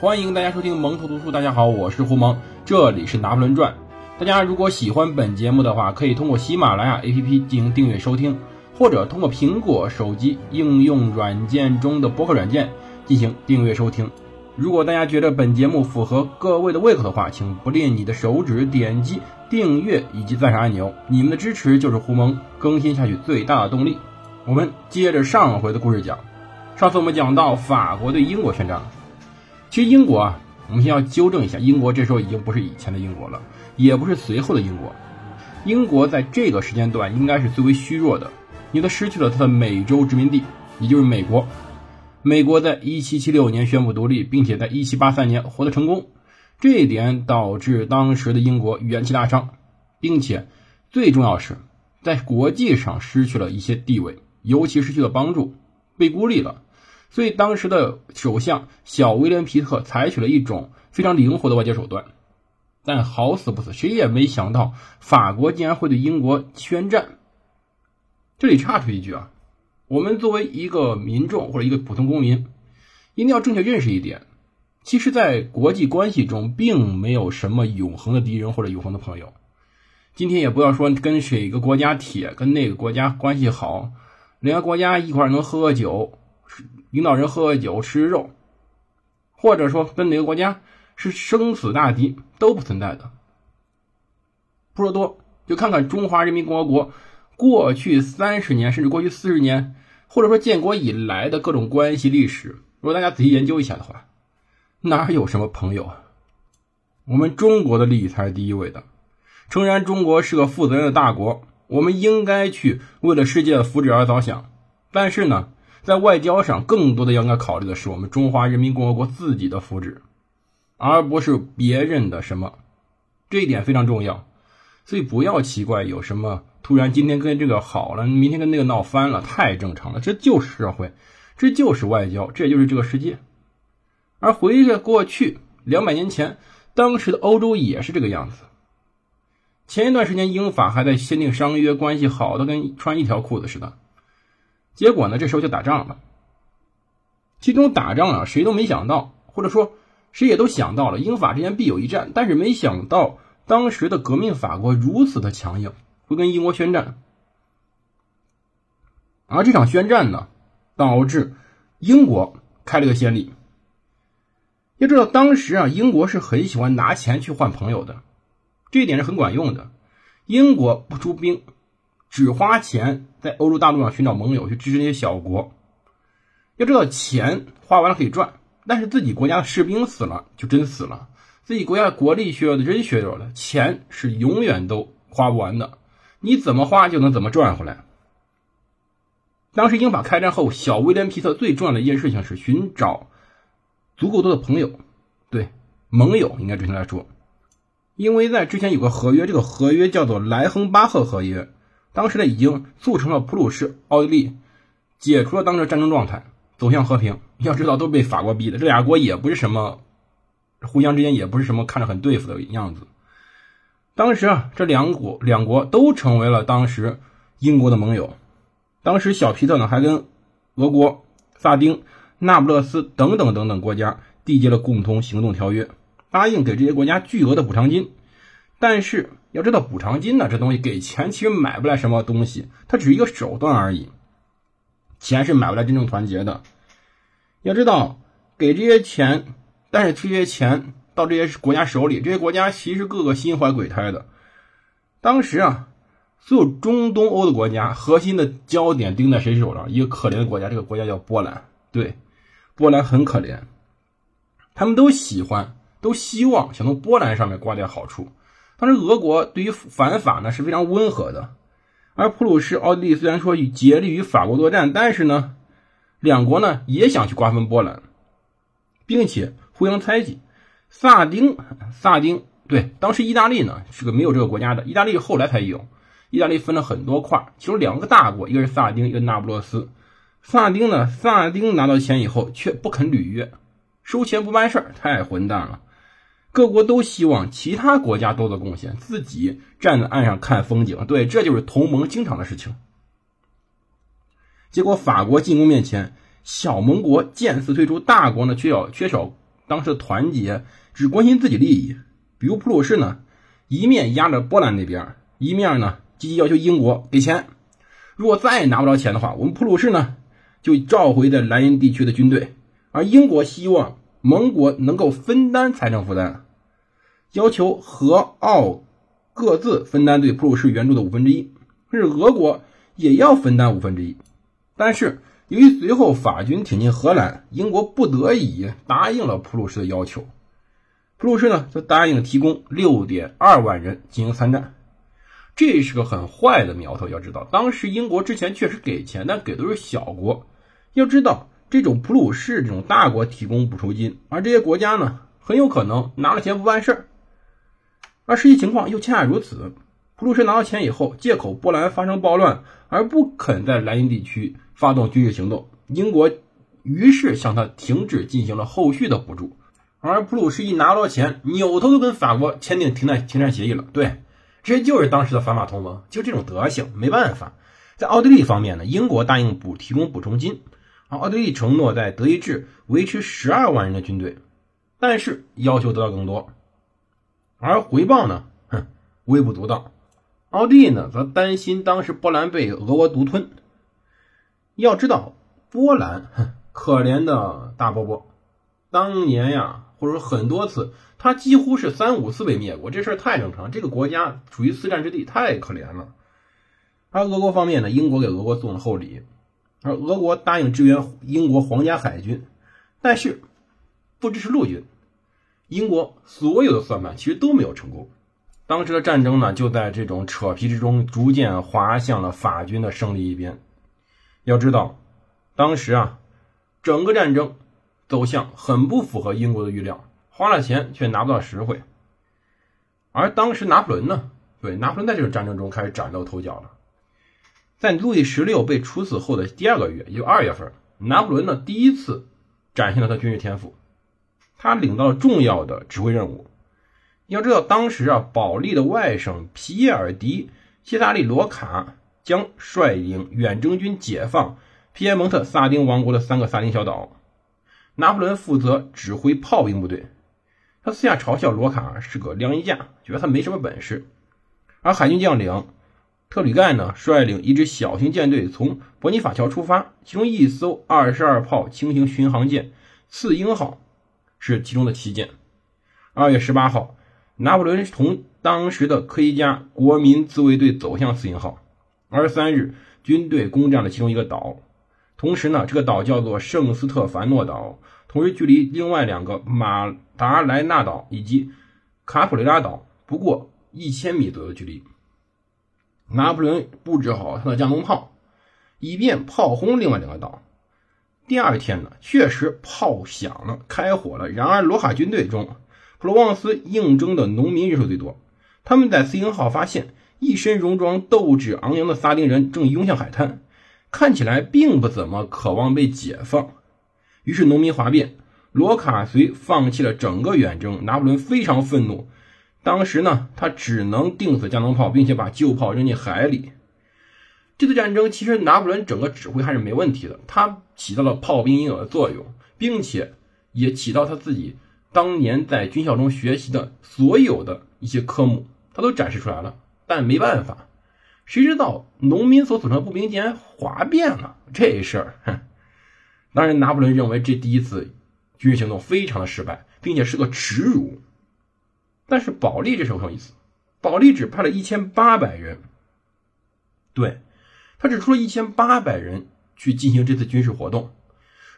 欢迎大家收听蒙头读书。大家好，我是胡蒙，这里是《拿破仑传》。大家如果喜欢本节目的话，可以通过喜马拉雅 APP 进行订阅收听，或者通过苹果手机应用软件中的播客软件进行订阅收听。如果大家觉得本节目符合各位的胃口的话，请不吝你的手指点击订阅以及赞赏按钮。你们的支持就是胡蒙更新下去最大的动力。我们接着上回的故事讲，上次我们讲到法国对英国宣战。其实英国啊，我们先要纠正一下，英国这时候已经不是以前的英国了，也不是随后的英国。英国在这个时间段应该是最为虚弱的，因为它失去了它的美洲殖民地，也就是美国。美国在1776年宣布独立，并且在1783年获得成功，这一点导致当时的英国元气大伤，并且最重要是，在国际上失去了一些地位，尤其失去了帮助，被孤立了。所以当时的首相小威廉皮特采取了一种非常灵活的外交手段，但好死不死，谁也没想到法国竟然会对英国宣战。这里插出一句啊。我们作为一个民众或者一个普通公民，一定要正确认识一点：其实，在国际关系中，并没有什么永恒的敌人或者永恒的朋友。今天也不要说跟谁一个国家铁，跟那个国家关系好，两个国家一块能喝喝酒，领导人喝喝酒吃肉，或者说跟哪个国家是生死大敌，都不存在的。不说多，就看看中华人民共和国过去三十年，甚至过去四十年。或者说建国以来的各种关系历史，如果大家仔细研究一下的话，哪有什么朋友？我们中国的利益才是第一位的。诚然，中国是个负责任的大国，我们应该去为了世界的福祉而着想。但是呢，在外交上，更多的应该考虑的是我们中华人民共和国自己的福祉，而不是别人的什么。这一点非常重要。所以不要奇怪，有什么突然今天跟这个好了，明天跟那个闹翻了，太正常了。这就是社会，这就是外交，这就是这个世界。而回着过去两百年前，当时的欧洲也是这个样子。前一段时间，英法还在签订商约，关系好的跟穿一条裤子似的。结果呢，这时候就打仗了。其中打仗啊，谁都没想到，或者说谁也都想到了，英法之间必有一战，但是没想到。当时的革命法国如此的强硬，会跟英国宣战，而这场宣战呢，导致英国开了个先例。要知道，当时啊，英国是很喜欢拿钱去换朋友的，这一点是很管用的。英国不出兵，只花钱在欧洲大陆上寻找盟友，去支持那些小国。要知道，钱花完了可以赚，但是自己国家的士兵死了，就真死了。自己国家的国力削弱的真削弱了，钱是永远都花不完的，你怎么花就能怎么赚回来。当时英法开战后，小威廉皮特最重要的一件事情是寻找足够多的朋友，对盟友应该准确来说，因为在之前有个合约，这个合约叫做莱亨巴赫合约，当时呢已经促成了普鲁士、奥地利解除了当时战争状态，走向和平。要知道都被法国逼的，这俩国也不是什么。互相之间也不是什么看着很对付的样子。当时啊，这两国两国都成为了当时英国的盟友。当时小皮特呢还跟俄国、萨丁、那不勒斯等等等等国家缔结了共同行动条约，答应给这些国家巨额的补偿金。但是要知道，补偿金呢这东西给钱其实买不来什么东西，它只是一个手段而已。钱是买不来真正团结的。要知道，给这些钱。但是这些钱到这些国家手里，这些国家其实个个心怀鬼胎的。当时啊，所有中东欧的国家核心的焦点盯在谁手上？一个可怜的国家，这个国家叫波兰。对，波兰很可怜，他们都喜欢，都希望想从波兰上面刮点好处。当时俄国对于反法呢是非常温和的，而普鲁士、奥地利虽然说与竭力与法国作战，但是呢，两国呢也想去瓜分波兰，并且。互相猜忌，萨丁，萨丁，对，当时意大利呢是个没有这个国家的，意大利后来才有，意大利分了很多块，其中两个大国，一个是萨丁，一个那不勒斯。萨丁呢，萨丁拿到钱以后却不肯履约，收钱不办事儿，太混蛋了。各国都希望其他国家多做贡献，自己站在岸上看风景，对，这就是同盟经常的事情。结果法国进攻面前，小盟国见似退出，大国呢缺少缺少。当时的团结，只关心自己利益。比如普鲁士呢，一面压着波兰那边，一面呢积极要求英国给钱。如果再拿不着钱的话，我们普鲁士呢就召回在莱茵地区的军队，而英国希望盟国能够分担财政负担，要求和奥各自分担对普鲁士援助的五分之一，甚至俄国也要分担五分之一。但是由于随后法军挺进荷兰，英国不得已答应了普鲁士的要求。普鲁士呢，就答应提供六点二万人进行参战，这是个很坏的苗头。要知道，当时英国之前确实给钱，但给的是小国。要知道，这种普鲁士这种大国提供补充金，而这些国家呢，很有可能拿了钱不办事儿。而实际情况又恰恰如此。普鲁士拿到钱以后，借口波兰发生暴乱而不肯在莱茵地区发动军事行动，英国于是向他停止进行了后续的补助。而普鲁士一拿到钱，扭头就跟法国签订停战停战协议了。对，这就是当时的反法同盟，就这种德行，没办法。在奥地利方面呢，英国答应补提供补充金，而奥地利承诺在德意志维持十二万人的军队，但是要求得到更多，而回报呢，哼，微不足道。奥地利呢，则担心当时波兰被俄国独吞。要知道，波兰，哼，可怜的大波波，当年呀。或者说很多次，他几乎是三五次被灭国，这事儿太正常。这个国家处于四战之地，太可怜了。而俄国方面呢，英国给俄国送了厚礼，而俄国答应支援英国皇家海军，但是不支持陆军。英国所有的算盘其实都没有成功。当时的战争呢，就在这种扯皮之中，逐渐滑向了法军的胜利一边。要知道，当时啊，整个战争。走向很不符合英国的预料，花了钱却拿不到实惠。而当时拿破仑呢？对，拿破仑在这个战争中开始崭露头角了。在路易十六被处死后的第二个月，也就二月份，拿破仑呢第一次展现了他军事天赋，他领到了重要的指挥任务。要知道，当时啊，保利的外甥皮耶尔·迪希萨利罗卡将率领远征军解放皮耶蒙特萨丁王国的三个萨丁小岛。拿破仑负责指挥炮兵部队，他私下嘲笑罗卡是个晾衣架，觉得他没什么本事。而海军将领特吕盖呢，率领一支小型舰队从伯尼法桥出发，其中一艘二十二炮轻型巡航舰“次鹰号”是其中的旗舰。二月十八号，拿破仑同当时的科学家国民自卫队走向“次鹰号”，二十三日，军队攻占了其中一个岛。同时呢，这个岛叫做圣斯特凡诺岛，同时距离另外两个马达莱纳岛以及卡普雷拉岛不过一千米左右的距离。拿破仑布置好他的加农炮，以便炮轰另外两个岛。第二天呢，确实炮响了，开火了。然而，罗卡军队中，普罗旺斯应征的农民人数最多。他们在斯英号发现一身戎装、斗志昂扬的萨丁人正拥向海滩。看起来并不怎么渴望被解放，于是农民哗变，罗卡随放弃了整个远征。拿破仑非常愤怒，当时呢，他只能定死加农炮，并且把旧炮扔进海里。这次战争其实拿破仑整个指挥还是没问题的，他起到了炮兵应有的作用，并且也起到他自己当年在军校中学习的所有的一些科目，他都展示出来了。但没办法。谁知道农民所组成的步兵竟然哗变了？这事儿，哼！当然，拿破仑认为这第一次军事行动非常的失败，并且是个耻辱。但是保利这时候很有意思，保利只派了一千八百人，对他只出了一千八百人去进行这次军事活动。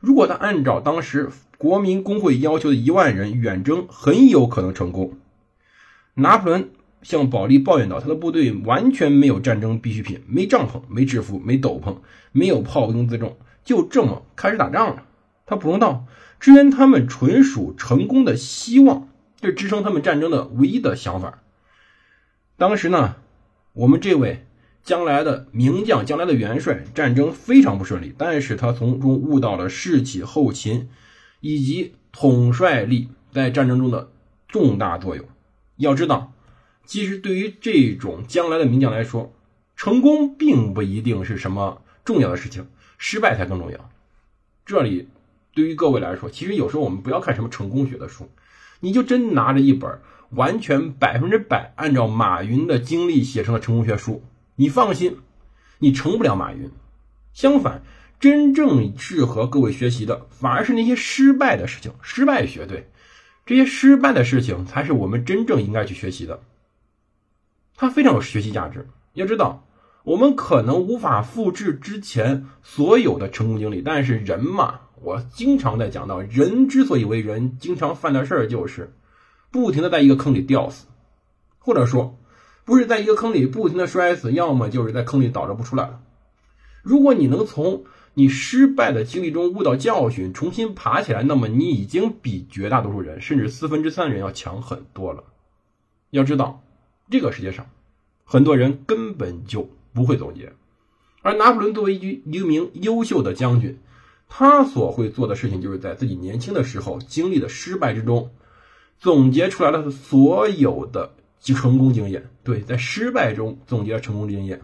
如果他按照当时国民工会要求的一万人远征，很有可能成功。拿破仑。向保利抱怨道：“他的部队完全没有战争必需品，没帐篷，没制服，没斗篷，没有炮兵辎重，就这么开始打仗了。”他补充道：“支援他们纯属成功的希望，这支撑他们战争的唯一的想法。”当时呢，我们这位将来的名将、将来的元帅，战争非常不顺利，但是他从中悟到了士气、后勤以及统帅力在战争中的重大作用。要知道。其实，对于这种将来的名将来说，成功并不一定是什么重要的事情，失败才更重要。这里对于各位来说，其实有时候我们不要看什么成功学的书，你就真拿着一本完全百分之百按照马云的经历写成的成功学书，你放心，你成不了马云。相反，真正适合各位学习的，反而是那些失败的事情，失败学对，这些失败的事情才是我们真正应该去学习的。它非常有学习价值。要知道。我们可能无法复制之前所有的成功经历，但是人嘛，我经常在讲到，人之所以为人，经常犯的事儿就是不停的在一个坑里吊死，或者说不是在一个坑里不停的摔死，要么就是在坑里倒着不出来了。如果你能从你失败的经历中悟到教训，重新爬起来，那么你已经比绝大多数人，甚至四分之三人要强很多了。要知道，这个世界上很多人根本就。不会总结，而拿破仑作为一一名优秀的将军，他所会做的事情，就是在自己年轻的时候经历的失败之中，总结出来了所有的成功经验。对，在失败中总结了成功经验。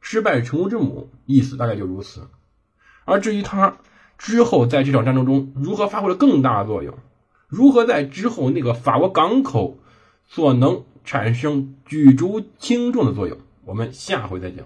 失败是成功之母，意思大概就如此。而至于他之后在这场战争中如何发挥了更大的作用，如何在之后那个法国港口所能产生举足轻重的作用。我们下回再讲。